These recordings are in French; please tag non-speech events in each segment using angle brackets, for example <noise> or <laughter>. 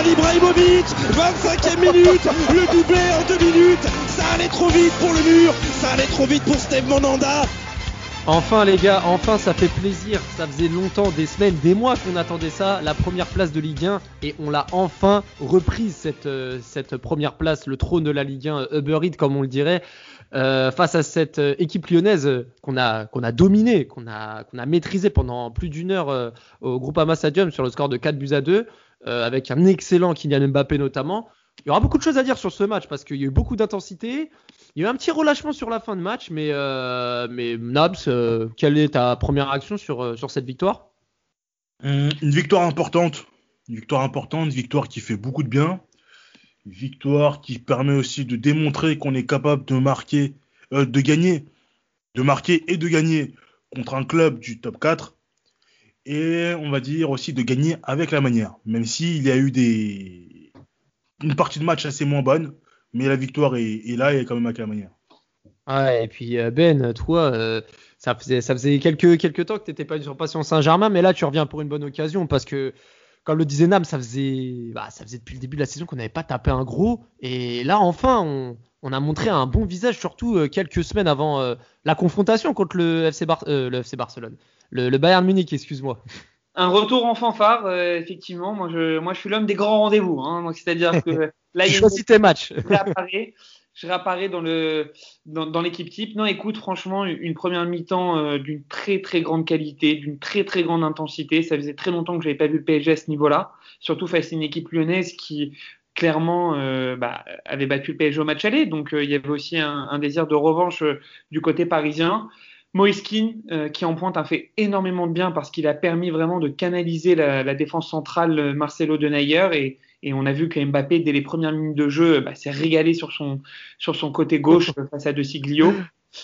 Zlatan Ibrahimovic 25e minute Le doublé en deux minutes. Ça allait trop vite pour le mur Ça allait trop vite pour Steve Monanda Enfin les gars, enfin ça fait plaisir. Ça faisait longtemps, des semaines, des mois qu'on attendait ça, la première place de Ligue 1 et on l'a enfin reprise cette, euh, cette première place, le trône de la Ligue 1, euh, Uber Eats comme on le dirait, euh, face à cette équipe lyonnaise qu'on a dominée, qu'on a qu'on a maîtrisé pendant plus d'une heure au Groupama Stadium sur le score de 4 buts à 2 euh, avec un excellent Kylian Mbappé notamment. Il y aura beaucoup de choses à dire sur ce match parce qu'il y a eu beaucoup d'intensité. Il y a eu un petit relâchement sur la fin de match, mais, euh, Nabs, euh, quelle est ta première réaction sur, sur cette victoire? Hum, Une victoire importante. Une victoire importante, une victoire qui fait beaucoup de bien. Une victoire qui permet aussi de démontrer qu'on est capable de marquer, de gagner, de marquer et de gagner contre un club du top 4. Et on va dire aussi de gagner avec la manière. Même s'il y a eu des, une partie de match assez moins bonne, mais la victoire est, là et quand même avec la manière. Ouais, et puis euh, Ben, toi, euh, ça faisait, ça faisait quelques, quelques temps que tu n'étais pas une surpassion Saint-Germain, mais là tu reviens pour une bonne occasion parce que, comme le disait Nam, ça faisait, bah, ça faisait depuis le début de la saison qu'on n'avait pas tapé un gros. Et là, enfin, on, on a montré un bon visage, surtout euh, quelques semaines avant euh, la confrontation contre le FC, Bar- euh, le FC Barcelone. Le, le Bayern Munich, excuse-moi. Un retour en fanfare, effectivement. Moi, je, moi, je suis l'homme des grands rendez-vous. Hein, donc, c'est-à-dire que <laughs> là, il y a une choisis tes matchs. Je réapparais, dans le dans, l'équipe type. Non, écoute, franchement, une première mi-temps euh, d'une très très grande qualité, d'une très très grande intensité. Ça faisait très longtemps que j'avais pas vu le PSG à ce niveau-là, surtout face à une équipe lyonnaise qui clairement euh, bah, avait battu le PSG au match aller. Donc euh, il y avait aussi un, désir de revanche du côté parisien. Euh, qui en pointe, a fait énormément de bien parce qu'il a permis vraiment de canaliser la, défense centrale Marcelo de Nayer et, et on a vu que Mbappé, dès les premières minutes de jeu, bah, s'est régalé sur son, sur son côté gauche <laughs> face à De Siglio.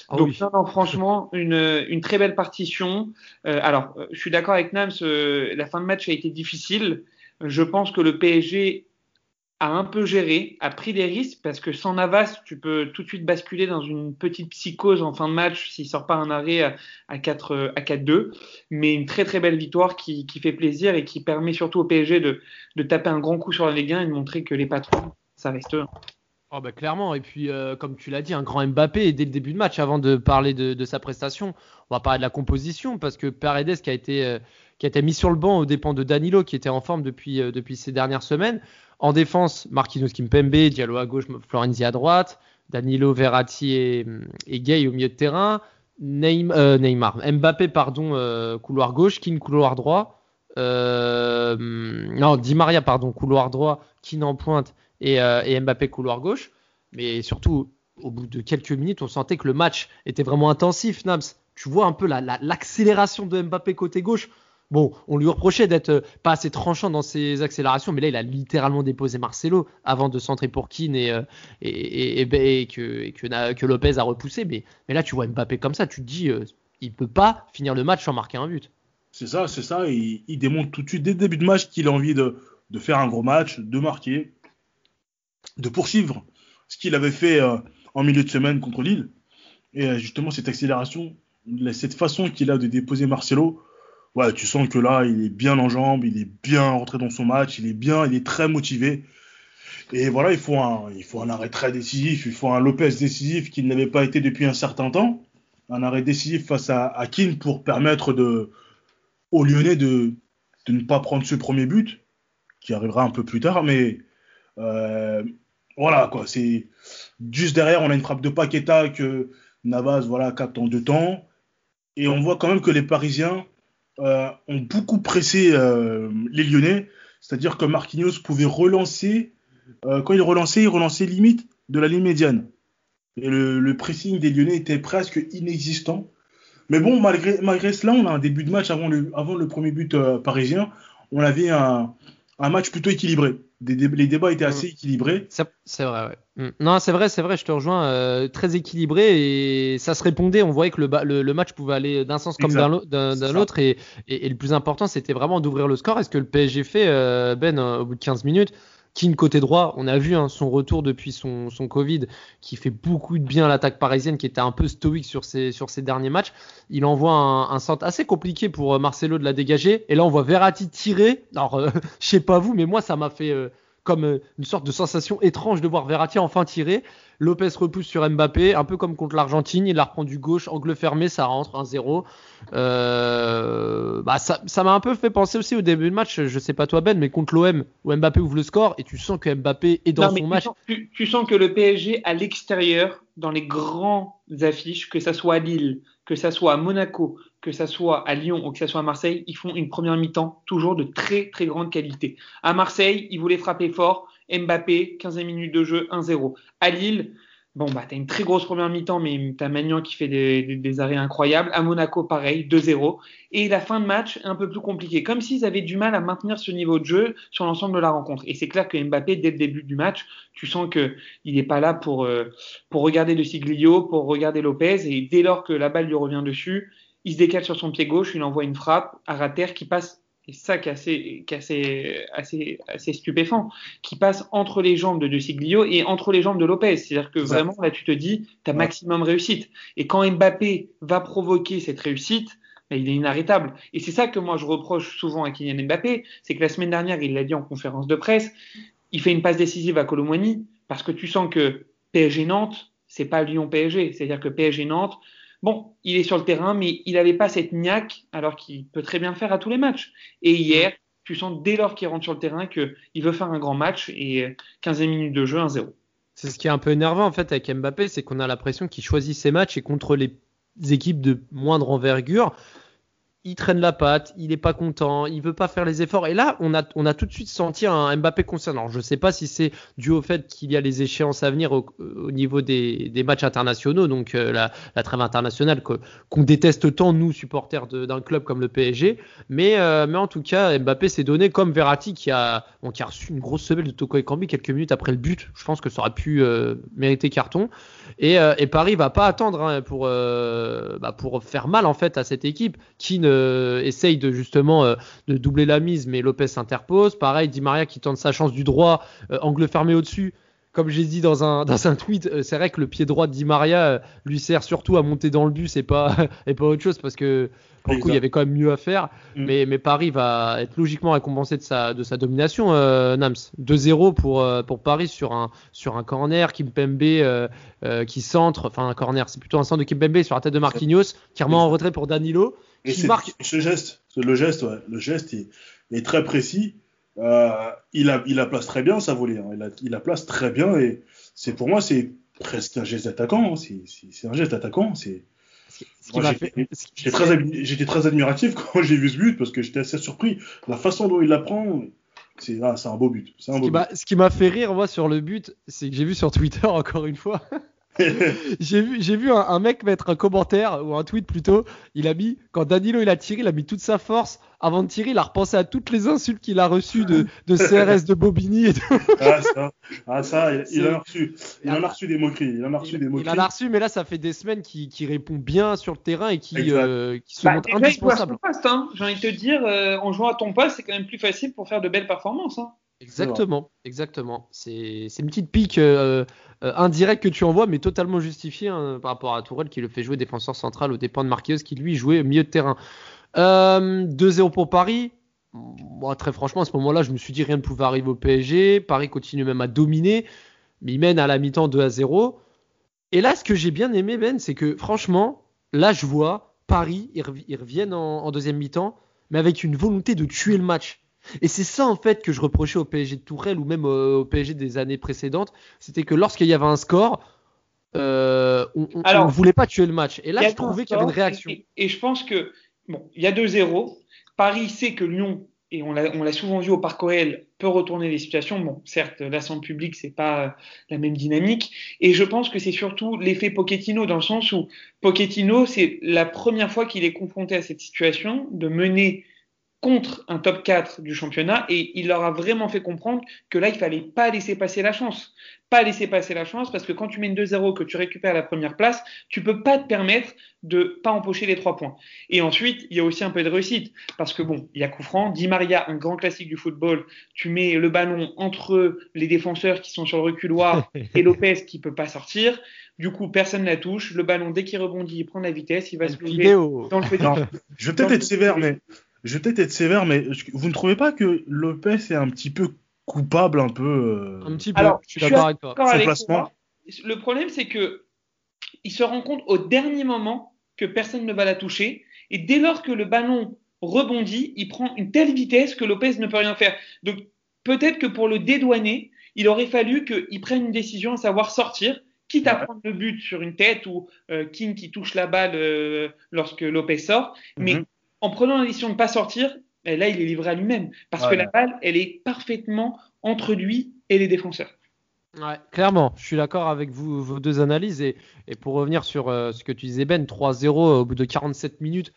Ah Donc, oui. non, non, franchement, une, une très belle partition. Euh, alors, euh, je suis d'accord avec Nams, euh, la fin de match a été difficile. Je pense que le PSG a un peu géré, a pris des risques parce que sans Navas, tu peux tout de suite basculer dans une petite psychose en fin de match s'il sort pas un arrêt à, à 4 euh, à 4-2. Mais une très très belle victoire qui, qui fait plaisir et qui permet surtout au PSG de, de taper un grand coup sur la Ligue 1 et de montrer que les patrons, ça reste eux. Oh bah clairement, et puis euh, comme tu l'as dit, un grand Mbappé dès le début de match, avant de parler de, de sa prestation, on va parler de la composition, parce que Paredes qui a été, euh, qui a été mis sur le banc aux dépens de Danilo, qui était en forme depuis, euh, depuis ces dernières semaines. En défense, Marquinhos Kimpembe, Diallo à gauche, Florenzi à droite, Danilo, Verratti et, Gay au milieu de terrain, Neymar, euh, Neymar Mbappé, pardon, euh, couloir gauche, Keane couloir droit, euh, non, Di Maria, pardon, couloir droit, Keane en pointe et, Mbappé couloir gauche. Mais surtout, au bout de quelques minutes, on sentait que le match était vraiment intensif, Nabs. Tu vois un peu la- la- l'accélération de Mbappé côté gauche. Bon, on lui reprochait d'être euh, pas assez tranchant dans ses accélérations, mais là, il a littéralement déposé Marcelo avant de centrer pour Keane et, que, Lopez a repoussé. Mais, là, tu vois Mbappé comme ça, tu te dis, euh, il peut pas finir le match sans marquer un but. C'est ça, c'est ça. Et il démontre tout de suite dès le début de match qu'il a envie de, de faire un gros match, de marquer, de poursuivre ce qu'il avait fait euh, en milieu de semaine contre Lille. Et justement, cette accélération, cette façon qu'il a de déposer Marcelo, ouais, tu sens que là, il est bien en jambes, il est bien rentré dans son match, il est bien, il est très motivé. Et voilà, il faut un, il faut un arrêt très décisif, il faut un Lopez décisif qui n'avait pas été depuis un certain temps. Un arrêt décisif face à, à pour permettre de, aux Lyonnais de, de ne pas prendre ce premier but, qui arrivera un peu plus tard, mais euh, voilà, quoi. C'est juste derrière, on a une frappe de Paqueta que Navas voilà, capte en deux temps. Et on voit quand même que les Parisiens euh, ont beaucoup pressé euh, les Lyonnais. C'est-à-dire que Marquinhos pouvait relancer. euh, quand il relançait, il relançait limite de la ligne médiane. Et le, le pressing des Lyonnais était presque inexistant. Mais bon, malgré, malgré cela, on a un début de match avant le, avant le premier but euh, parisien. On avait un, un match plutôt équilibré. Les débats étaient assez équilibrés. C'est vrai, ouais. Mm. Non, c'est vrai, c'est vrai, je te rejoins. Euh, très équilibré et ça se répondait. On voyait que le, le, match pouvait aller d'un sens comme d'un autre. Et, et, le plus important, c'était vraiment d'ouvrir le score. Est-ce que le PSG fait, euh, Ben, au bout de 15 minutes? Keane côté droit, on a vu hein, son retour depuis son, Covid, qui fait beaucoup de bien à l'attaque parisienne, qui était un peu stoïque sur ses, derniers matchs. Il envoie un, un centre assez compliqué pour euh, Marcelo de la dégager. Et là, on voit Verratti tirer. Alors, euh, <laughs> je sais pas vous, mais moi, ça m'a fait euh, comme euh, une sorte de sensation étrange de voir Verratti enfin tirer. Lopez repousse sur Mbappé, un peu comme contre l'Argentine, il la reprend du gauche, angle fermé, ça rentre 1-0. Euh, bah ça m'a un peu fait penser aussi au début de match, je sais pas toi Ben, mais contre l'OM où Mbappé ouvre le score et tu sens que Mbappé est dans son match. tu, sens que le PSG à l'extérieur, dans les grandes affiches, que ça soit à Lille, que ça soit à Monaco, que ça soit à Lyon ou que ça soit à Marseille, ils font une première mi-temps toujours de très très grande qualité. À Marseille, ils voulaient frapper fort. Mbappé, 15 minutes de jeu, 1-0. À Lille, bon, bah, t'as une très grosse première mi-temps, mais t'as Magnan qui fait des, arrêts incroyables. À Monaco, pareil, 2-0. Et la fin de match, un peu plus compliquée. Comme s'ils avaient du mal à maintenir ce niveau de jeu sur l'ensemble de la rencontre. Et c'est clair que Mbappé, dès le début du match, tu sens qu'il n'est pas là pour, euh, pour regarder De Siglio, pour regarder Lopez. Et dès lors que la balle lui revient dessus, il se décale sur son pied gauche, il envoie une frappe à Rater qui passe, et ça qui est assez, qui assez, assez, assez, stupéfant, qui passe entre les jambes de De Siglio et entre les jambes de Lopez. C'est-à-dire que vraiment, là, tu te dis, tu as maximum réussite. Et quand Mbappé va provoquer cette réussite, ben, il est inarrêtable. Et c'est ça que moi je reproche souvent à Kylian Mbappé, c'est que la semaine dernière, il l'a dit en conférence de presse, il fait une passe décisive à Colomboigny parce que tu sens que PSG Nantes, c'est pas Lyon PSG. C'est-à-dire que PSG Nantes, Bon, il est sur le terrain, mais il n'avait pas cette niaque, alors qu'il peut très bien faire à tous les matchs. Et hier, tu sens dès lors qu'il rentre sur le terrain qu'il veut faire un grand match et 15 minutes de jeu, 1-0. C'est ce qui est un peu énervant en fait avec Mbappé, c'est qu'on a l'impression qu'il choisit ses matchs et contre les équipes de moindre envergure, il traîne la patte, il est pas content, il veut pas faire les efforts. Et là, on a, on a tout de suite senti un Mbappé concernant. Je sais pas si c'est dû au fait qu'il y a les échéances à venir au, niveau des, des, matchs internationaux, donc euh, la, la, trêve internationale qu'on déteste tant nous supporters d'un club comme le PSG. Mais, euh, mais en tout cas, Mbappé s'est donné comme Verratti qui a, qui a reçu une grosse semelle de Toko Ekambi quelques minutes après le but. Je pense que ça aurait pu euh, mériter carton. Et, et, Paris va pas attendre hein, pour, bah, pour faire mal en fait à cette équipe qui ne euh, essaye de justement euh, de doubler la mise, mais Lopez s'interpose. Pareil, Di Maria qui tente sa chance du droit, euh, angle fermé au-dessus comme j'ai dit dans un, <laughs> dans un tweet, c'est vrai que le pied droit de Di Maria lui sert surtout à monter dans le bus et pas, <laughs> et pas autre chose parce que pour le coup, il y avait quand même mieux à faire. Mm. Mais, mais Paris va être logiquement récompensé de sa, de sa domination, Nams. 2-0 pour, pour Paris sur un, sur un corner. Kimpembe euh, qui centre, enfin un corner, c'est plutôt un centre de Kimpembe sur la tête de Marquinhos, qui remet en retrait pour Danilo. Et ce geste, le geste, ouais, le geste est, très précis. Euh, il, a, il la place très bien, ça volée. Hein. Il, a, il la place très bien et c'est pour moi c'est presque un geste d'attaquant. Hein. C'est un geste d'attaquant. C'est J'étais très, très, admiratif <laughs> quand j'ai vu ce but parce que j'étais assez surpris. La façon dont il la prend, c'est ah, un beau but. Un beau ce qui m'a fait rire moi sur le but, c'est que j'ai vu sur Twitter <laughs> encore une fois <laughs> j'ai vu, j'ai vu un, mec mettre un commentaire ou un tweet plutôt. Il a mis quand Danilo il a tiré, il a mis toute sa force avant de tirer. Il a repensé à toutes les insultes qu'il a reçues de, de CRS de Bobigny et tout. ah ça, ah, ça il, en a reçu. Il en a reçu des moqueries. Il en a reçu des moqueries. Il en a reçu, mais là ça fait des semaines qu'il, répond bien sur le terrain et qui, euh, qui se bah, montre indispensable. Hein. J'ai envie de te dire, euh, en jouant à ton poste, c'est quand même plus facile pour faire de belles performances. Hein. Exactement, exactement. C'est, une petite pique. Euh, euh, indirect que tu envoies, mais totalement justifié hein, par rapport à Tourelle qui le fait jouer défenseur central au dépend de Marquinhos qui lui jouait milieu de terrain. 2-0 euh, pour Paris. Moi, très franchement, à ce moment-là, je me suis dit rien ne pouvait arriver au PSG. Paris continue même à dominer, mais il mène à la mi-temps 2 0. Et là, ce que j'ai bien aimé, Ben, c'est que franchement, là, je vois Paris, ils, reviennent en deuxième mi-temps, mais avec une volonté de tuer le match. Et c'est ça en fait que je reprochais au PSG de Tourelle ou même au PSG des années précédentes, c'était que lorsqu'il y avait un score, euh, on ne voulait pas tuer le match. Et là, je trouvais qu'il y avait une réaction. Et, je pense que, bon, il y a 2-0. Paris sait que Lyon, et on l'a souvent vu au Parc OL, peut retourner les situations. Bon, certes, sans public, c'est pas la même dynamique. Et je pense que c'est surtout l'effet Pochettino, dans le sens où Pochettino, c'est la première fois qu'il est confronté à cette situation de mener contre un top 4 du championnat et il leur a vraiment fait comprendre que là, il fallait pas laisser passer la chance. Pas laisser passer la chance parce que quand tu mets une 2-0, que tu récupères la première place, tu peux pas te permettre de pas empocher les trois points. Et ensuite, il y a aussi un peu de réussite parce que bon, il y a coup franc, Di Maria, un grand classique du football, tu mets le ballon entre les défenseurs qui sont sur le reculoir et <laughs> Lopez qui peut pas sortir. Du coup, personne ne la touche. Le ballon, dès qu'il rebondit, il prend la vitesse, il va se lever dans le <laughs> petit. Non, je vais peut-être être sévère, mais je vais peut-être être sévère, mais vous ne trouvez pas que Lopez est un petit peu coupable, un peu euh, Un petit peu, Alors, je suis d'accord avec toi. placement. Le problème, c'est que il se rend compte au dernier moment que personne ne va la toucher. Et dès lors que le ballon rebondit, il prend une telle vitesse que Lopez ne peut rien faire. Donc peut-être que pour le dédouaner, il aurait fallu qu'il prenne une décision, à savoir sortir, quitte à Ouais. prendre le but sur une tête ou euh, King qui touche la balle euh, lorsque Lopez sort. Mais Mhm. En prenant la décision de ne pas sortir, eh, là, il est livré à lui-même. Parce Ouais. que la balle, elle est parfaitement entre lui et les défenseurs. Ouais, clairement, je suis d'accord avec vous, vos deux analyses. Et, et pour revenir sur euh, ce que tu disais, Ben, 3-0 au bout de 47 minutes,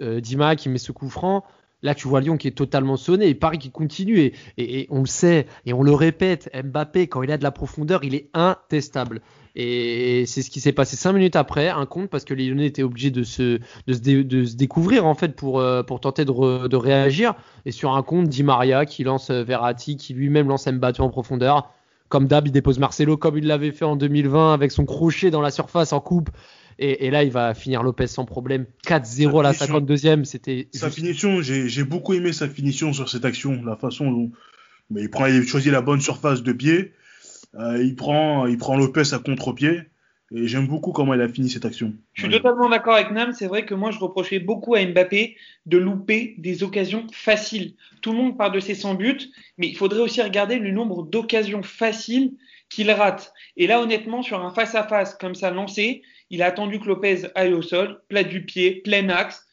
euh, Dima qui met ce coup franc. Là, tu vois Lyon qui est totalement sonné et Paris qui continue. Et, et- et on le sait et on le répète, Mbappé, quand il a de la profondeur, il est intestable. Et c'est ce qui s'est passé 5 minutes après, un compte, parce que les Lyonnais étaient obligés de se, de se, dé- de se découvrir en fait pour, euh, pour tenter de, re- de réagir. Et sur un compte, Di Maria qui lance euh, Verratti, qui lui-même lance Mbappé en profondeur. Comme d'hab, il dépose Marcelo comme il l'avait fait en 2020 avec son crochet dans la surface en coupe. Et, et là, il va finir Lopez sans problème. 4-0 à la Sa finition. 52e, c'était Sa juste- finition, j'ai j'ai beaucoup aimé sa finition sur cette action, la façon dont mais il prend, il choisit la bonne surface de pied, euh, il prend, il prend Lopez à contre-pied, et j'aime beaucoup comment il a fini cette action. Je suis Ouais. totalement d'accord avec Nam. C'est vrai que moi, je reprochais beaucoup à Mbappé de louper des occasions faciles. Tout le monde parle de ses 100 buts, mais il faudrait aussi regarder le nombre d'occasions faciles qu'il rate. Et là, honnêtement, sur un face-à-face comme ça lancé, il a attendu que Lopez aille au sol, plat du pied, plein axe.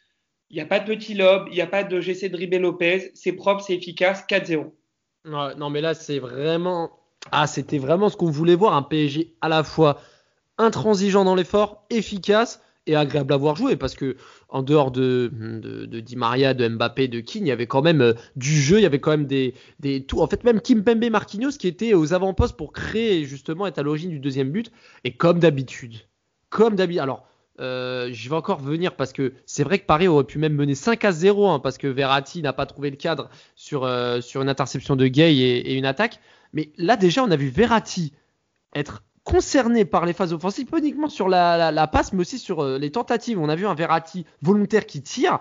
Il n'y a pas de petit lobe, il n'y a pas de j'essaie de dribbler Lopez. C'est propre, c'est efficace, 4-0. Ouais, non, mais là, c'est vraiment. Ah, c'était vraiment ce qu'on voulait voir. Un PSG à la fois intransigeant dans l'effort, efficace et agréable à voir jouer. Parce que, en dehors de, Di Maria, de Mbappé, de Keane, il y avait quand même euh, du jeu, il y avait quand même des. En fait, même Kim Pembe Marquinhos qui était aux avant-postes pour créer, justement, être à l'origine du deuxième but. Et comme d'habitude, comme d'habitude. Alors. Euh, je vais encore venir parce que c'est vrai que Paris aurait pu même mener 5 à 0 hein, parce que Verratti n'a pas trouvé le cadre sur, euh, une interception de Gay et une attaque. Mais là déjà on a vu Verratti être concerné par les phases offensives, pas uniquement sur la, passe mais aussi sur euh, les tentatives. On a vu un Verratti volontaire qui tire.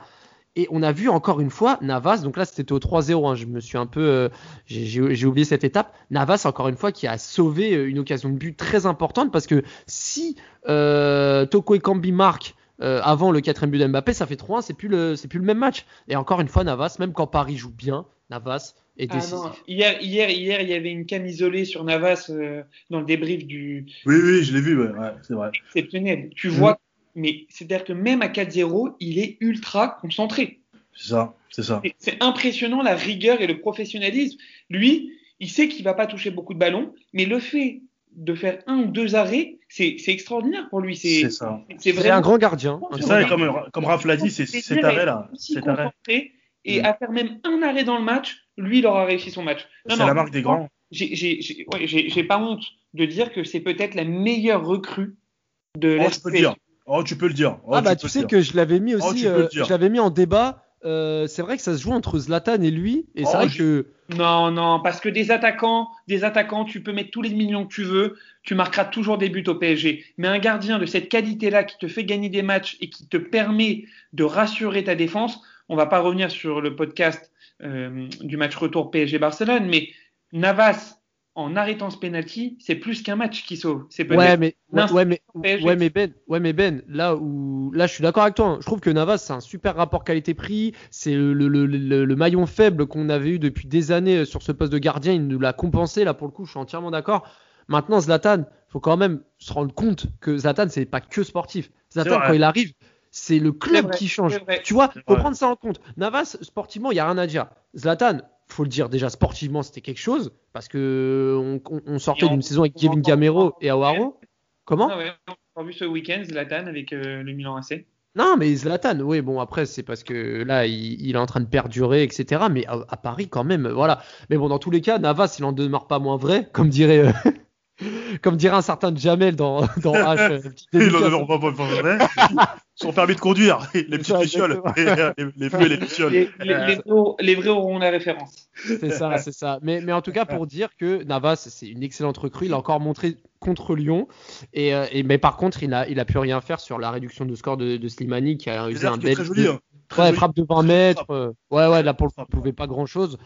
Et on a vu encore une fois Navas, donc là c'était au 3-0, hein, je me suis un peu, euh, j'ai- oublié cette étape. Navas encore une fois qui a sauvé euh, une occasion de but très importante parce que si euh, Toko Ekambi marque euh, avant le quatrième but d'Mbappé, ça fait 3-1, c'est plus plus le même match. Et encore une fois Navas, même quand Paris joue bien, Navas Ah non, hier, hier, hier, il y avait une cam isolée sur Navas euh, dans le débrief du, Oui, oui, je l'ai vu, ouais, ouais, c'est vrai. exceptionnel. Tu Mhm. vois, mais c'est-à-dire que même à 4-0, il est ultra concentré. C'est ça, c'est ça. C'est impressionnant la rigueur et le professionnalisme. Lui, il sait qu'il va pas toucher beaucoup de ballons, mais le fait de faire un ou deux arrêts, c'est extraordinaire pour lui. C'est ça. c'est un grand gardien. C'est ça, et comme, comme Raph l'a dit, c'est cet arrêt-là. Cet arrêt. Et Mhm. à faire même un arrêt dans le match, lui, il aura réussi son match. C'est la marque des grands. j'ai- ouais, pas honte de dire que c'est peut-être la meilleure recrue de Oh, la tu peux le dire. Oh, tu peux le dire. Oh, ah bah tu sais dire. que je l'avais mis Oh, aussi, euh, je l'avais mis en débat. Euh, c'est vrai que ça se joue entre Zlatan et lui, et c'est Oh, vrai que Non, non, parce que des attaquants, des attaquants, tu peux mettre tous les millions que tu veux, tu marqueras toujours des buts au PSG. Mais un gardien de cette qualité-là qui te fait gagner des matchs et qui te permet de rassurer ta défense, on va pas revenir sur le podcast euh, du match retour PSG Barcelone, mais Navas en arrêtant ce penalty, c'est plus qu'un match qui sauve. C'est ouais peut-être mais ouais, l'instant ouais, mais PSG. ouais mais Ben ouais mais Ben là où là je suis d'accord avec toi hein. je trouve que Navas c'est un super rapport qualité-prix c'est le, le, le, le- maillon faible qu'on avait eu depuis des années euh, sur ce poste de gardien il nous l'a compensé là pour le coup je suis entièrement d'accord maintenant Zlatan faut quand même se rendre compte que Zlatan c'est pas que sportif Zlatan quand il arrive c'est le club vrai, qui change tu vois C'est faut prendre ça en compte Navas sportivement il y a rien à dire Zlatan faut le dire déjà sportivement c'était quelque chose parce que on, on- on sortait d'une saison avec Kevin Gamero et Awaro comment Ah ouais, on a vu ce week-end Zlatan avec euh, le Milan AC. Non, mais Zlatan, oui, bon, après, c'est parce que là, il, il est en train de perdurer, etc. Mais à, à Paris, quand même, voilà. Mais bon, dans tous les cas, Navas, il en demeure pas moins vrai, comme dirait, euh, <laughs> comme dirait un certain Jamel dans, dans H. euh, <laughs> Il en a pas pas vrai. Son permis de conduire, <laughs> les petites ça, exactement. les, les et les lucioles. Les, les- les vrais- auront la référence. C'est ça, c'est ça. Mais, mais en tout cas, pour dire que Navas, c'est une excellente recrue. Il a encore montré contre Lyon. Et, euh, et- mais par contre, il n'a il a pu rien faire sur la réduction de score de, de Slimani qui a usé un est très bel. joli. Hein. Très Ouais, joli. frappe de 20 mètres. euh, ouais, ouais, là pour le coup, il pouvait pas grand chose.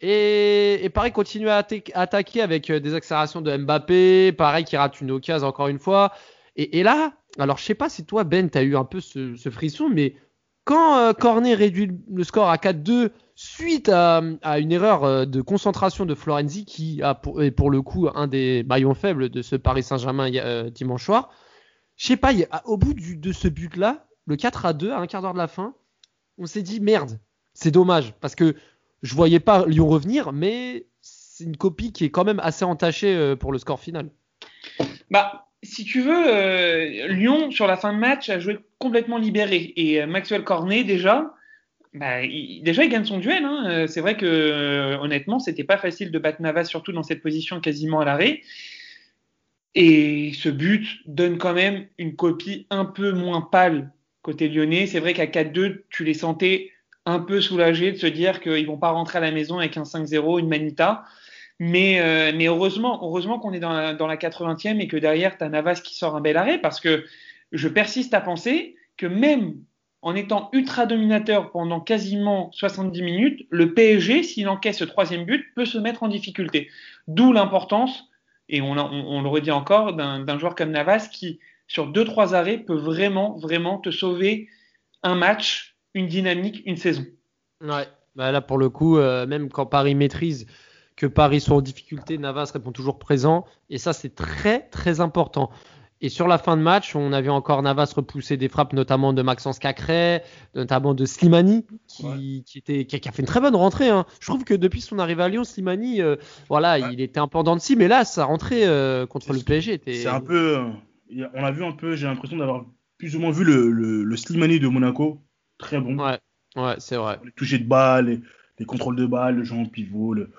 Et, et pareil, continue à atta- attaquer avec euh, des accélérations de Mbappé. Pareil, qui rate une occasion encore une fois. Et, et là, alors je sais pas si toi, Ben, tu as eu un peu ce, frisson, mais quand euh, Cornet réduit le score à 4-2 suite à, une erreur euh, de concentration de Florenzi, qui a pour, est pour le coup un des maillons faibles de ce Paris Saint-Germain euh, dimanche soir, je sais pas, au bout de ce but-là, le 4 à 2, à un quart d'heure de la fin, on s'est dit merde, c'est dommage, parce que je voyais pas Lyon revenir, mais c'est une copie qui est quand même assez entachée pour le score final. Bah, si tu veux, euh, Lyon, sur la fin de match, a joué complètement libéré. Et euh, Maxwell Cornet, déjà, bah, il, déjà, il gagne son duel. Hein. Euh, C'est vrai que, honnêtement, c'était pas facile de battre Navas, surtout dans cette position quasiment à l'arrêt. Et ce but donne quand même une copie un peu moins pâle côté lyonnais. C'est vrai qu'à 4-2, tu les sentais un peu soulagés de se dire qu'ils vont pas rentrer à la maison avec un 5-0, une manita. Mais, euh, heureusement, qu'on est dans la, dans la 80e et que derrière, tu as Navas qui sort un bel arrêt parce que je persiste à penser que même en étant ultra dominateur pendant quasiment 70 minutes, le PSG, s'il encaisse ce troisième but, peut se mettre en difficulté. D'où l'importance, et on, on, on, le redit encore, d'un joueur comme Navas qui, sur deux trois arrêts, peut vraiment, vraiment te sauver un match, une dynamique, une saison. Ouais, bah là pour le coup, euh, même quand Paris maîtrise que Paris soit en difficulté, Navas répond toujours présent. Et ça, c'est très, très important. Et sur la fin de match, on a vu encore Navas repousser des frappes, notamment de Maxence Cacré, notamment de Slimani, qui, ouais. qui, était, qui, a fait une très bonne rentrée. Hein. Je trouve que depuis son arrivée à Lyon, Slimani, euh, voilà, ouais. il était un peu en de scie, mais là, sa rentrée euh, contre le PSG était. C'est un peu. euh, on a vu un peu, j'ai l'impression d'avoir plus ou moins vu le, le, le, Slimani de Monaco. Très bon. Ouais, ouais c'est vrai. Les touchés de balles, les, les, contrôles de balles, le jeu en pivot. Le...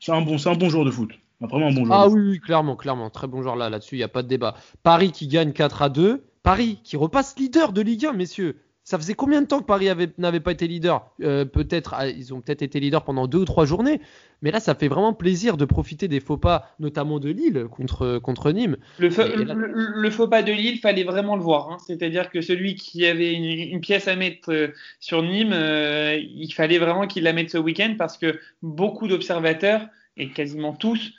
C'est un, bon, un bon joueur de foot. Vraiment un bon joueur. Ah oui, oui, clairement, clairement. Très bon joueur là, là-dessus, il n'y a pas de débat. Paris qui gagne 4 à 2. Paris qui repasse leader de Ligue 1, messieurs. Ça faisait combien de temps que Paris n'avait pas été leader? Euh, Peut-être, ils ont peut-être été leaders pendant deux ou trois journées, mais là, ça fait vraiment plaisir de profiter des faux pas, notamment de Lille contre, contre Nîmes. Le, fa là... le, le, faux pas de Lille, fallait vraiment le voir. Hein. C'est-à-dire que celui qui avait une, une, pièce à mettre euh, sur Nîmes, euh, il fallait vraiment qu'il la mette ce week-end parce que beaucoup d'observateurs, et quasiment tous,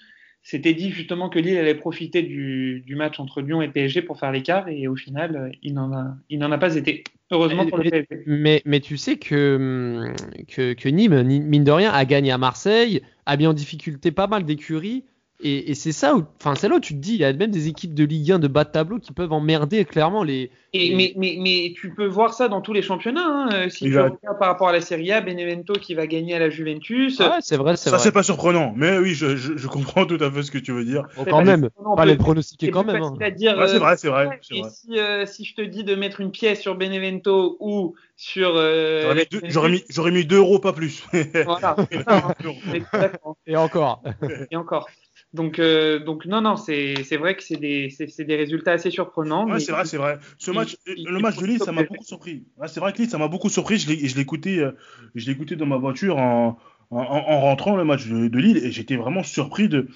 s'était dit justement que Lille allait profiter du, du, match entre Lyon et PSG pour faire l'écart et au final il n'en a, il n'en a pas été. Heureusement pour le PSG. Mais, mais tu sais que, que, que, Nîmes, mine de rien, a gagné à Marseille, a mis en difficulté pas mal d'écuries. Et, et c'est ça, enfin c'est là où tu te dis, il y a même des équipes de Ligue 1 de bas de tableau qui peuvent emmerder clairement les. Et, les... Mais, mais, mais, tu peux voir ça dans tous les championnats. Hein. Si tu regardes par rapport à la Serie A, Benevento qui va gagner à la Juventus. Ouais, c'est vrai, c'est Ça vrai. c'est pas surprenant, mais oui, je, je, je, comprends tout à fait ce que tu veux dire. Bon, quand même, pas les pronostiquer quand même. Hein. À dire, ouais, c'est vrai, c'est vrai. Et si, euh, si, je te dis de mettre une pièce sur Benevento ou sur. Euh, J'aurais mis, mis, mis 2 euros, pas plus. voilà. <laughs> et encore. et encore. Donc, euh, donc non, non, c'est vrai que c'est des, des, résultats assez surprenants. Ouais, c'est vrai, c'est vrai. Ce match, il, le match de Lille, ça m'a beaucoup surpris. Ouais, c'est vrai que Lille, ça m'a beaucoup surpris. Je l'ai écouté, euh, je écouté dans ma voiture en, en, en, rentrant le match de, de Lille et j'étais vraiment surpris de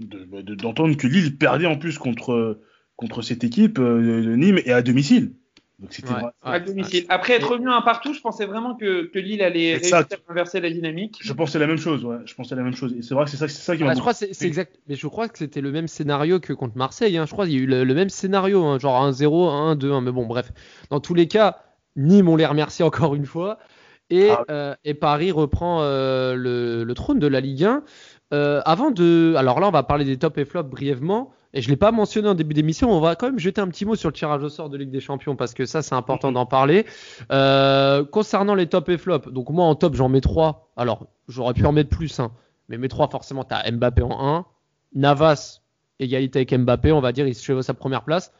d'entendre de, que Lille perdait en plus contre contre cette équipe euh, de Nîmes et à domicile. Donc c'était ouais, à domicile. Après être revenu un partout, je pensais vraiment que, que Lille allait réussir à inverser la dynamique. Je pensais la même chose, ouais. Je pensais la même chose. Et c'est vrai que c'est ça, c'est ça qui m'a. Ah, je crois c'est exact. Mais je crois que c'était le même scénario que contre Marseille. Hein. Je crois qu'il y a eu le, le même scénario, hein, genre 1-0, 1-2. Mais bon, bref. Dans tous les cas, Nîmes, on les remercie <laughs> encore une fois. Et, ah. euh, et Paris reprend euh, le, le, trône de la Ligue 1. Euh, avant de, alors là, on va parler des top et flops brièvement. Et je l'ai pas mentionné en début d'émission, on va quand même jeter un petit mot sur le tirage au sort de Ligue des Champions parce que ça c'est important d'en parler. Euh, concernant les top et flops, donc moi en top j'en mets trois. Alors j'aurais pu en mettre plus, hein, mais mes trois forcément t'as Mbappé en 1, Navas égalité avec Mbappé, on va dire il se sa première place.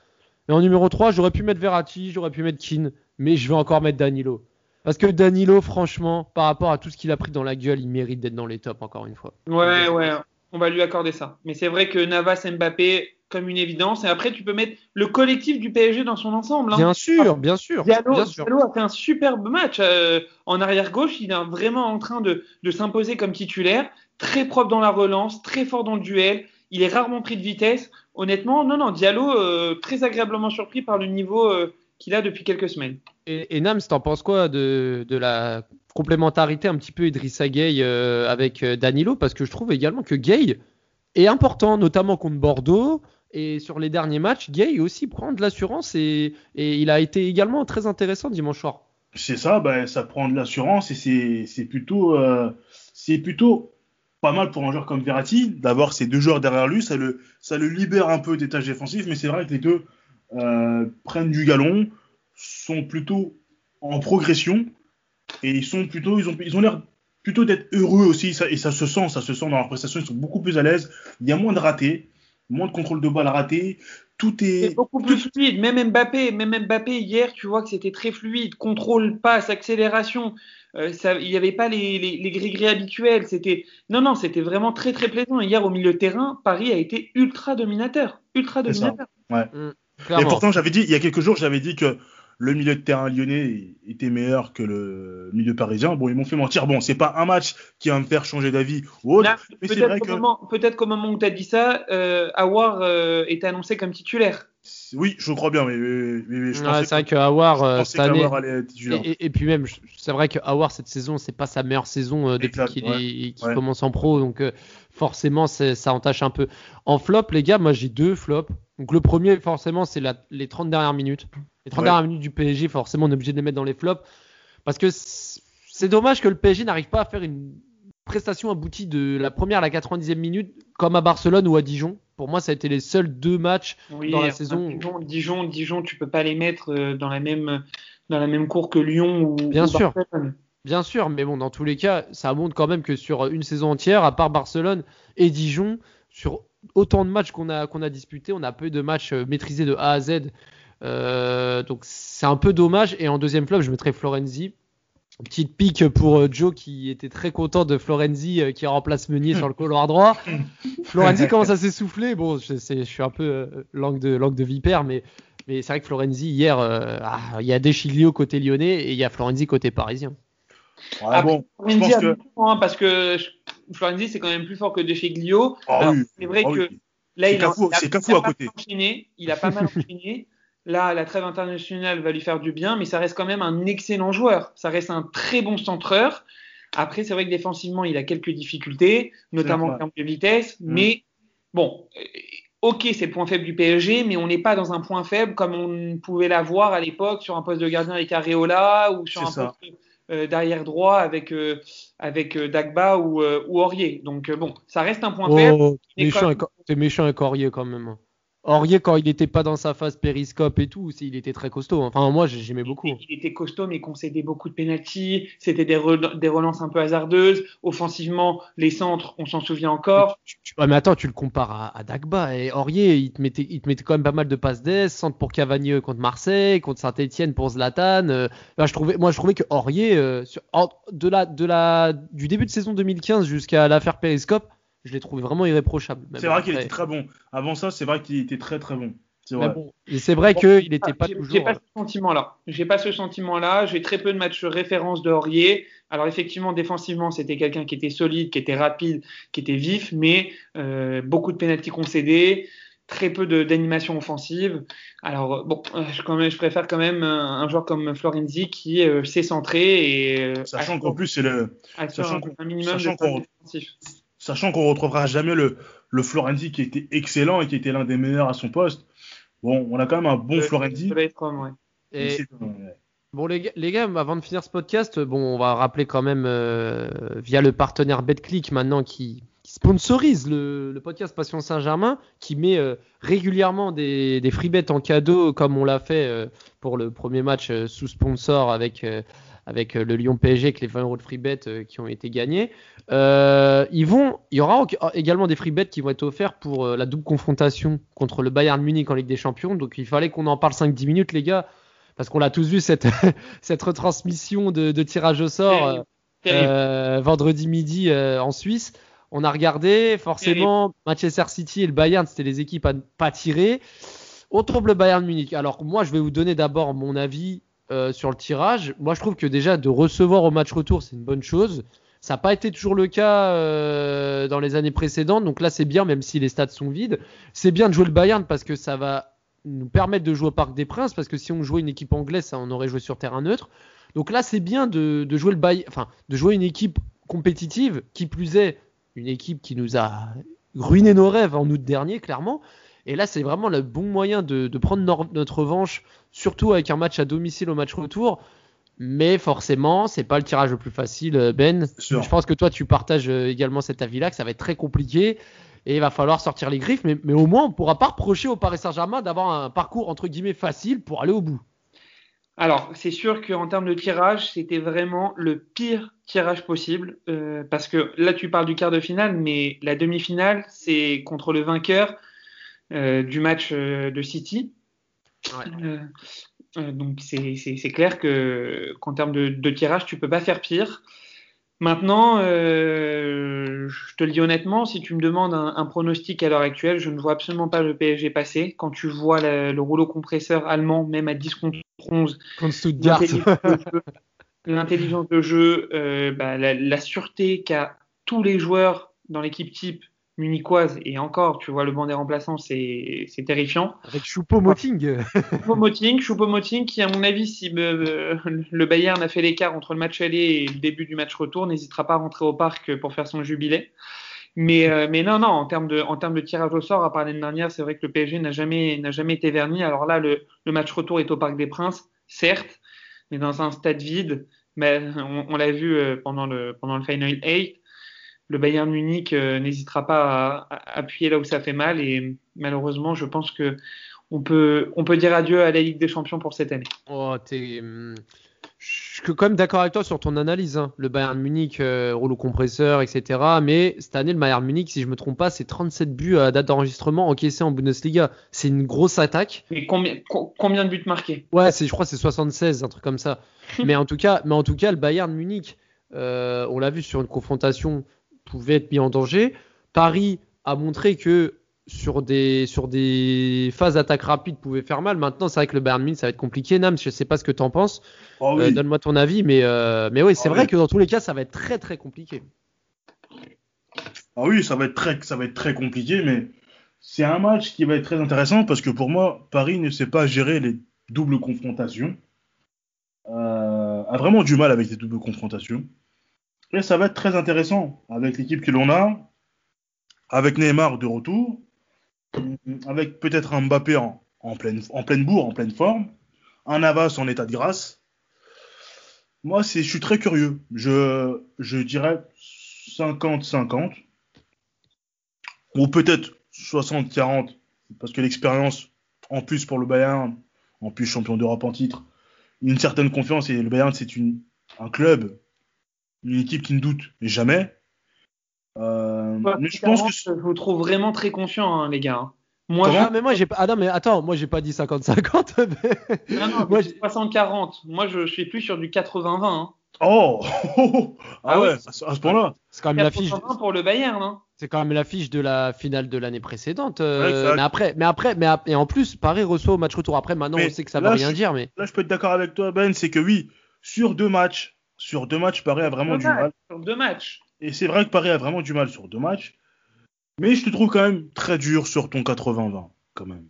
Et en numéro 3, j'aurais pu mettre Verratti, j'aurais pu mettre Keane, mais je vais encore mettre Danilo. Parce que Danilo, franchement, par rapport à tout ce qu'il a pris dans la gueule, il mérite d'être dans les tops, encore une fois. Ouais, ouais, on va lui accorder ça. Mais c'est vrai que Navas, Mbappé, comme une évidence. Et après, tu peux mettre le collectif du PSG dans son ensemble. Hein. Bien sûr, bien sûr. Diallo, bien sûr. Diallo a fait un superbe match euh, en arrière gauche. Il est vraiment en train de, de s'imposer comme titulaire, très propre dans la relance, très fort dans le duel. Il est rarement pris de vitesse. Honnêtement, non, non, Diallo, euh, très agréablement surpris par le niveau euh, qu'il a depuis quelques semaines. Et, et Nams, t'en penses quoi de, de, la complémentarité un petit peu Idrissa Gueye euh, avec euh, Danilo Parce que je trouve également que Gueye est important, notamment contre Bordeaux. Et sur les derniers matchs, Gay aussi prend de l'assurance et, il a été également très intéressant dimanche soir. C'est ça, bah, ça prend de l'assurance et c'est plutôt, euh, c'est plutôt pas mal pour un joueur comme Verratti d'avoir ces deux joueurs derrière lui. Ça le, ça le libère un peu des tâches défensives, mais c'est vrai que les deux prennent du galon, sont plutôt en progression et ils sont plutôt, ils ont, ils ont l'air plutôt d'être heureux aussi ça, et ça se sent, ça se sent dans leur prestation. Ils sont beaucoup plus à l'aise. Il y a moins de ratés moins de contrôle de balle raté. Tout est. C'est beaucoup plus fluide. Même Mbappé, même Mbappé hier, tu vois que c'était très fluide. Contrôle, passe, accélération. Euh, ça, il n'y avait pas les, les, les gris-gris habituels. C'était non, non, c'était vraiment très très plaisant. Hier au milieu de terrain, Paris a été ultra dominateur, ultra dominateur. Ouais. Mmh, Et pourtant, j'avais dit il y a quelques jours, j'avais dit que le milieu de terrain lyonnais était meilleur que le milieu parisien. Bon, ils m'ont fait mentir. Bon, c'est pas un match qui va me faire changer d'avis ou autre. mais c'est vrai qu'au que. moment, peut-être qu'au moment où tu as dit ça, euh, Awar euh, était annoncé comme titulaire. Oui, je crois bien, mais, mais, mais je c'est vrai que Awar euh, cette année, et, et, et, puis même, c'est vrai que Awar cette saison, c'est pas sa meilleure saison euh, depuis qu'il ouais, qu commence en pro, donc euh, forcément ça entache un peu. En flop, les gars, moi j'ai deux flops. Donc le premier, forcément, c'est les 30 dernières minutes. Les 30 ouais. dernières minutes du PSG, forcément, on est obligé de les mettre dans les flops. Parce que c'est dommage que le PSG n'arrive pas à faire une prestation aboutie de la première à la 90e minute, comme à Barcelone ou à Dijon. Pour moi, ça a été les seuls deux matchs oui, dans la saison. Dijon, Dijon, Dijon, tu peux pas les mettre dans la même, dans la même cour que Lyon ou, Bien ou sûr. Barcelone. Bien sûr, mais bon, dans tous les cas, ça montre quand même que sur une saison entière, à part Barcelone et Dijon, sur autant de matchs qu'on a, qu'on a disputés, on a peu de matchs maîtrisés de A à Z. Euh, donc c'est un peu dommage. Et en deuxième flop, je mettrais Florenzi. Petite pique pour Joe qui était très content de Florenzi euh, qui remplace Meunier sur le couloir droit. <laughs> Florenzi commence à s'essouffler. Bon, je, je, suis un peu euh, langue de, langue de vipère, mais, mais c'est vrai que Florenzi, hier, euh, ah, il y a Deschilio côté lyonnais et il y a Florenzi côté parisien. Ouais, ah, bon, je pense que... Hein, parce que Florenzi, c'est quand même plus fort que Deschilio. Oh, oui. C'est vrai oh, que oui. là, il a, il a, Cafou il a à côté. Enchaîné, il a pas mal enchaîné. Là, la trêve internationale va lui faire du bien, mais ça reste quand même un excellent joueur. Ça reste un très bon centreur. Après, c'est vrai que défensivement, il a quelques difficultés, notamment en termes de vitesse. Mmh. Mais bon, ok, c'est le point faible du PSG, mais on n'est pas dans un point faible comme on pouvait l'avoir à l'époque sur un poste de gardien avec Areola ou sur un ça. poste euh, derrière droit avec, euh, avec euh, Dagba ou, ou Aurier. Donc bon, ça reste un point oh, faible. Méchant, même... Méchant avec Aurier quand même. Aurier, quand il n'était pas dans sa phase périscope et tout, il était très costaud. Enfin, moi, j'aimais beaucoup. Il, il, était costaud, mais concédait beaucoup de pénalties. C'était des, re des, relances un peu hasardeuses. Offensivement, les centres, on s'en souvient encore. Mais, tu, mais, attends, tu le compares à, à, Dagba. Et Aurier, il te, mettait, il te mettait quand même pas mal de passes d'aise. Centre pour Cavani contre Marseille, contre Saint-Etienne pour Zlatan. Euh, ben, je trouvais, moi, je trouvais que Aurier, euh, de la, de la, du début de saison 2015 jusqu'à l'affaire périscope, je l'ai trouvé vraiment irréprochable. C'est vrai qu'il était très bon. Avant ça, c'est vrai qu'il était très très bon. C'est vrai. Bon, c'est vrai bon, qu'il n'était pas toujours. J'ai pas ce sentiment-là. J'ai pas ce sentiment-là. J'ai très peu de matchs référence de Aurier. Alors effectivement, défensivement, c'était quelqu'un qui était solide, qui était rapide, qui était vif, mais euh, beaucoup de pénalties concédées, très peu d'animation offensive. Alors bon, je, quand même, je, préfère quand même un, joueur comme Florenzi qui euh, s'est centré et euh, sachant qu'en plus c'est le sachant un, un minimum sachant de sachant qu'on retrouvera jamais le, le Florenzi qui était excellent et qui était l'un des meilleurs à son poste. Bon, on a quand même un bon Florenzi. Ouais. Et... Bon les, les, gars, avant de finir ce podcast, bon, on va rappeler quand même euh, via le partenaire BetClick maintenant qui, qui sponsorise le, le podcast Passion Saint-Germain, qui met euh, régulièrement des, des free bets en cadeau, comme on l'a fait euh, pour le premier match euh, sous sponsor avec, euh, avec euh, le Lyon PSG, avec les 20 euros de free bet euh, qui ont été gagnés. Euh, ils vont, il y aura au- également des free bets qui vont être offerts pour la double confrontation contre le Bayern Munich en Ligue des Champions. Donc il fallait qu'on en parle 5-10 minutes, les gars, parce qu'on l'a tous vu cette, <laughs> cette retransmission de, de tirage au sort. euh, vendredi midi euh, en Suisse. On a regardé, forcément, Manchester City et le Bayern, c'était les équipes à ne pas tirer. On trouve le Bayern Munich. Alors, moi, je vais vous donner d'abord mon avis euh, sur le tirage. Moi, je trouve que déjà, de recevoir au match retour, c'est une bonne chose. Ça n'a pas été toujours le cas euh, dans les années précédentes. Donc là, c'est bien, même si les stades sont vides. C'est bien de jouer le Bayern parce que ça va nous permettre de jouer au Parc des Princes. Parce que si on jouait une équipe anglaise, ça, on aurait joué sur terrain neutre. Donc là, c'est bien de, de jouer le Bayern, enfin, de jouer une équipe compétitive, qui plus est une équipe qui nous a ruiné nos rêves en août dernier, clairement. Et là, c'est vraiment le bon moyen de, de prendre notre revanche, surtout avec un match à domicile au match retour. Mais forcément, c'est pas le tirage le plus facile, euh, Ben. Je pense que toi, tu partages euh, également cet avis-là, que ça va être très compliqué. Et il va falloir sortir les griffes, mais, mais au moins, on pourra pas reprocher au Paris Saint-Germain d'avoir un parcours entre guillemets facile pour aller au bout. Alors, c'est sûr qu'en termes de tirage, c'était vraiment le pire tirage possible. euh, parce que là, tu parles du quart de finale, mais la demi-finale, c'est contre le vainqueur euh, du match euh, de City. Ouais. Euh, euh, donc, c'est c'est- c'est clair que qu'en termes de, de tirage, tu peux pas faire pire. Maintenant, euh, je te le dis honnêtement, si tu me demandes un, un pronostic à l'heure actuelle, je ne vois absolument pas le PSG passer. Quand tu vois la- le rouleau compresseur allemand, même à 10 contre 11, Contre Stuttgart. l'intelligence de jeu, l'intelligence de jeu, euh, bah, la, la sûreté qu'a tous les joueurs dans l'équipe type munichoise, et encore, tu vois, le banc des remplaçants, c'est c'est terrifiant. Avec Choupo-Moting. Choupo-Moting, Choupo-Moting, qui, à mon avis, si euh, le Bayern a fait l'écart entre le match aller et le début du match retour, n'hésitera pas à rentrer au parc pour faire son jubilé. Mais, euh, mais non, non, en termes, de, en termes de tirage au sort, à part l'année dernière, c'est vrai que le PSG n'a jamais, n'a jamais été verni. Alors là, le, le match retour est au Parc des Princes, certes, mais dans un stade vide. Mais on, on l'a vu euh, pendant le, pendant le Final 8. Le Bayern Munich euh, n'hésitera pas à, à appuyer là où ça fait mal. Et malheureusement, je pense que on peut, on peut dire adieu à la Ligue des Champions pour cette année. Oh, t'es. Je suis quand même d'accord avec toi sur ton analyse. hein. Le Bayern Munich, euh, rouleau compresseur, etc. Mais cette année, le Bayern Munich, si je me trompe pas, c'est 37 buts à date d'enregistrement encaissés en Bundesliga. C'est une grosse attaque. Mais combien, co- combien de buts marqués? Ouais, je crois que c'est 76, un truc comme ça. <laughs> mais en tout cas, mais en tout cas, le Bayern Munich, euh, on l'a vu sur une confrontation, pouvait être mis en danger. Paris a montré que sur des sur des phases d'attaque rapide pouvait faire mal. Maintenant, c'est vrai que le Bayern Munich, ça va être compliqué. Nams, je sais pas ce que t'en penses. Oh Euh. Donne-moi ton avis, mais euh, mais oui, c'est vrai oui. que dans tous les cas, ça va être très très compliqué. Ah oui, ça va être très, ça va être très compliqué, mais c'est un match qui va être très intéressant parce que pour moi, Paris ne sait pas gérer les doubles confrontations. Euh, a vraiment du mal avec les doubles confrontations. Et ça va être très intéressant avec l'équipe que l'on a, avec Neymar de retour, avec peut-être un Mbappé en, pleine, en pleine bourre, en pleine forme, un Navas en état de grâce. Moi, c'est, je suis très curieux. Je, dirais 50-50 ou peut-être 60-40, parce que l'expérience, en plus pour le Bayern, en plus champion d'Europe en titre, une certaine confiance, et le Bayern, c'est un club, une équipe qui ne doute jamais. Euh, mais je pense que je vous trouve vraiment très confiant, hein, les gars. hein. Moi, Ah, mais moi j'ai pas. Ah non, mais attends, moi j'ai pas dit 50-50. <laughs> mais- non, non, Moi, j'ai 60-40. Moi, je, suis plus sur du 80-20. Hein. <laughs> Oh, ah, Ah ouais, oui. à ce, point-là. C'est quand même l'affiche. 80 pour le Bayern. Hein. C'est quand même l'affiche de la finale de l'année précédente. euh, Ouais, mais après, mais après, mais ap- et en plus, Paris reçoit au match retour. Après, maintenant, Mais on sait que ça là, veut rien je- dire, mais Là, je peux être d'accord avec toi, Ben, c'est que oui, sur deux matchs, sur deux matchs, Paris a vraiment Deux du matchs, mal. Sur deux matchs. Et c'est vrai que Paris a vraiment du mal sur deux matchs. Mais je te trouve quand même très dur sur ton 80-20, quand même.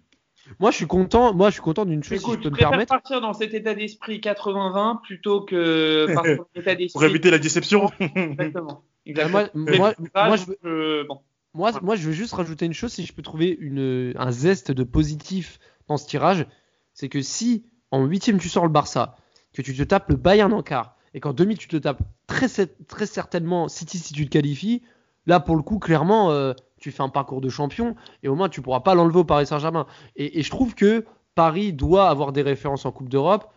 moi je suis content. Moi, je suis content d'une chose, si Écoute, je je peux me préfère permettre. partir dans cet état d'esprit 80-20 plutôt que <laughs> état d'esprit. Pour éviter la déception. <laughs> Exactement. Exactement. Moi, moi, moi, donc, je veux, euh, bon. moi, moi, je veux juste rajouter une chose, si je peux trouver une, un zeste de positif dans ce tirage, c'est que si en huitième tu sors le Barça, que tu te tapes le Bayern en quart, et qu'en demi tu te tapes très, très certainement City si tu te qualifies, Là, pour le coup, clairement, euh, tu fais un parcours de champion et au moins tu pourras pas l'enlever au Paris Saint-Germain. Et, et je trouve que Paris doit avoir des références en Coupe d'Europe.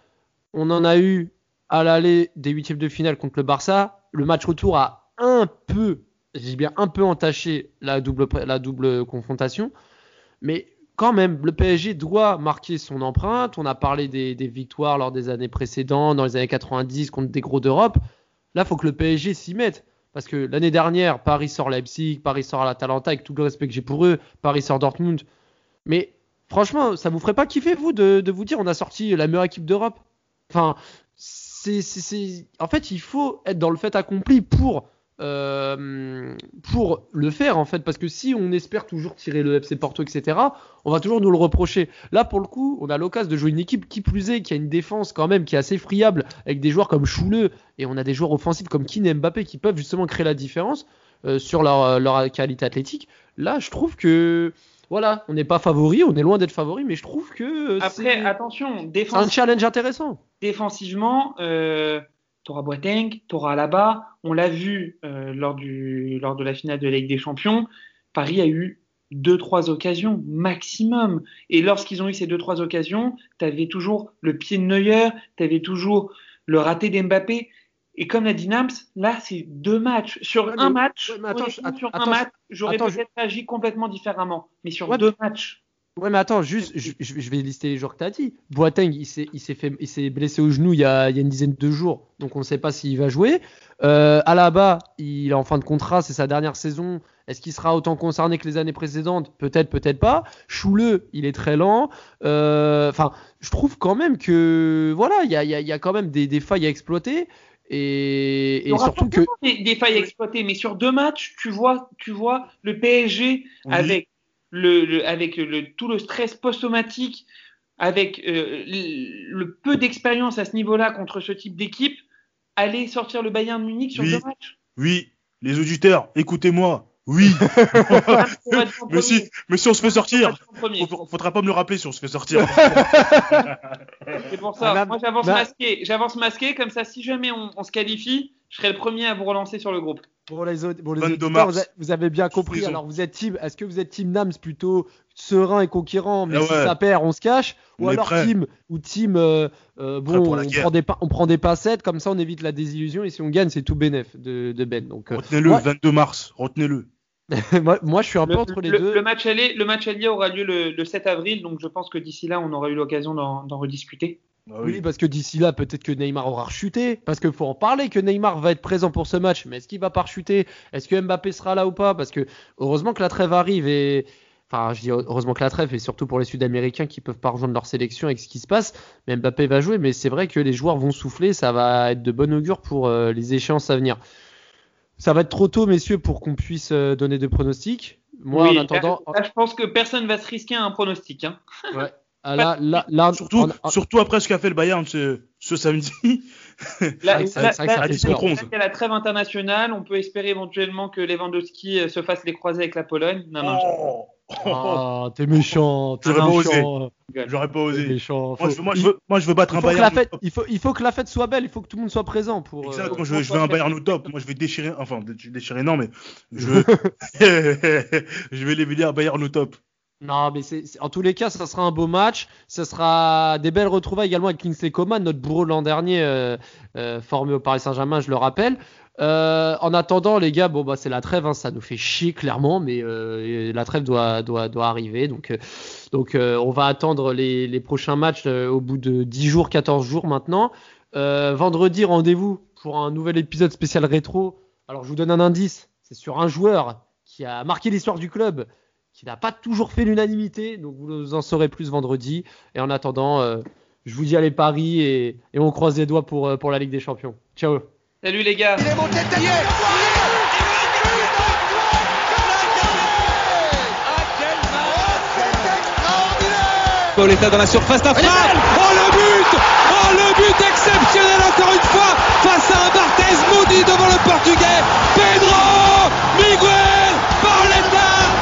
On en a eu à l'aller des huitièmes de finale contre le Barça. Le match retour a un peu, dis bien un peu entaché la double, la double confrontation. Mais quand même, le PSG doit marquer son empreinte. On a parlé des, victoires lors des années précédentes, dans les années 90 contre des gros d'Europe. Là, il faut que le PSG s'y mette. Parce que l'année dernière, Paris sort Leipzig, Paris sort l'Atalanta, avec tout le respect que j'ai pour eux, Paris sort Dortmund. Mais franchement, ça vous ferait pas kiffer, vous, de, de vous dire on a sorti la meilleure équipe d'Europe? Enfin, c'est- en fait, il faut être dans le fait accompli pour, euh, pour le faire, en fait. Parce que si on espère toujours tirer le FC Porto, etc., on va toujours nous le reprocher. Là, pour le coup, on a l'occasion de jouer une équipe qui plus est, qui a une défense quand même qui est assez friable, avec des joueurs comme Chouleux, et on a des joueurs offensifs comme Keane et Mbappé qui peuvent justement créer la différence euh, sur leur, leur qualité athlétique. Là, je trouve que. Voilà, on n'est pas favori, on est loin d'être favori, mais je trouve que euh, Après, c'est attention, c'est un défense, challenge intéressant. défensivement, euh, t'auras Boateng, t'auras Alaba. On l'a vu euh, lors, du, lors de la finale de la Ligue des Champions. Paris a eu deux, trois occasions maximum. Et lorsqu'ils ont eu ces deux, trois occasions, t'avais toujours le pied de Neuer, t'avais toujours le raté d'Mbappé. Et comme l'a dit Nams, là, c'est deux matchs. Sur Ouais, un mais- match, ouais, mais attends, honnêtement, je- sur attends, un match, j'aurais peut-être agi complètement différemment. Mais sur Ouais, deux matchs. Ouais, mais attends, juste, je, vais lister les joueurs que tu as dit. Boateng, il s'est, il s'est fait, il s'est blessé au genou il y a, il y a une dizaine de jours, donc on ne sait pas s'il va jouer. Euh, Alaba, il est en fin de contrat, c'est sa dernière saison. Est-ce qu'il sera autant concerné que les années précédentes? Peut-être, peut-être pas. Chouleux, il est très lent. Euh, Enfin, je trouve quand même que, voilà, il y a, y a- il y a quand même des, des failles à exploiter. Et, surtout que, des, des failles exploitées, mais sur deux matchs, tu vois, tu vois le PSG Oui. avec le, le- avec le, tout le stress post-traumatique, avec euh, le, le peu d'expérience à ce niveau-là contre ce type d'équipe, aller sortir le Bayern de Munich sur Oui. deux matchs. Oui, les auditeurs, écoutez-moi. Oui, <laughs> <laughs> mais si, mais si on se fait sortir, faudra pas me le rappeler si on se fait sortir. <laughs> C'est pour ça. Ah, Moi, j'avance bah- masqué. J'avance masqué, comme ça, si jamais on, on se qualifie, je serai le premier à vous relancer sur le groupe. Pour les, autres, pour les 22 auditeurs, mars. vous, a- vous avez bien compris. Alors, vous êtes team. Est-ce que vous êtes team Nams plutôt serein et conquérant, mais Ah si ça perd, on se cache Ou On alors prêt. team ou team euh, euh, bon, on guerre. prend, des, on prend des pincettes, comme ça on évite la désillusion et si on gagne, c'est tout bénef de, de Ben. Donc, euh, Retenez-le, Ouais. 22 mars, retenez-le. <laughs> moi, moi, je suis un Le, peu entre les le- deux. le match aller, le match allié aura lieu le, le 7 avril, donc je pense que d'ici là, on aura eu l'occasion d'en rediscuter. Ah Oui, parce que d'ici là, peut-être que Neymar aura rechuté. Parce qu'il faut en parler que Neymar va être présent pour ce match. Mais est-ce qu'il va pas rechuter? Est-ce que Mbappé sera là ou pas? Parce que heureusement que la trêve arrive et. Enfin, je dis heureusement que la trêve, et surtout pour les Sud-Américains qui peuvent pas rejoindre leur sélection avec ce qui se passe. Mais Mbappé va jouer, mais c'est vrai que les joueurs vont souffler. Ça va être de bon augure pour euh, les échéances à venir. Ça va être trop tôt, messieurs, pour qu'on puisse euh, donner de pronostics. Moi, Oui, en attendant. là, je pense que personne va se risquer à un pronostic. Hein. Ouais. <laughs> Ah, là, là, là, Surtout, après ce qu'a fait le Bayern ce, ce samedi. Là, à 10 contre là, 11. il y a la trêve internationale. On peut espérer éventuellement que Lewandowski euh, se fasse les croisés avec la Pologne. Non, non, Oh, Ah, t'es méchant, t'es J'aurais pas osé. J'aurais pas osé. méchant. Moi je, veux, moi, je veux, moi, je veux battre un Bayern. fête, il faut, il faut que la fête soit belle, il faut que tout le monde soit présent pour. euh, Exact, moi je veux, je veux un Bayern au top. Moi je vais déchirer, enfin dé- déchirer non, mais je <laughs> veux, <laughs> je vais les un Bayern au top. Non, mais en tous les cas, ça sera un beau match. Ça sera des belles retrouvailles également avec Kingsley Coman, notre bourreau de l'an dernier, euh, euh, formé au Paris Saint-Germain, je le rappelle. Euh, en attendant, les gars, bon bah c'est la trêve, hein, ça nous fait chier clairement, mais la trêve doit arriver, donc on va attendre les, les prochains matchs au bout de 10 jours, 14 jours maintenant. Vendredi, rendez-vous pour un nouvel épisode spécial rétro. Alors je vous donne un indice, c'est sur un joueur qui a marqué l'histoire du club, qui n'a pas toujours fait l'unanimité, donc vous en saurez plus vendredi. Et en attendant, euh, je vous dis allez Paris et, et on croise les doigts pour, euh, pour la Ligue des Champions. Ciao Salut les gars. Pauletta dans la surface d'affaire. Oh le but Oh le but exceptionnel encore une fois face à un Barthez maudit devant le portugais. Pedro Miguel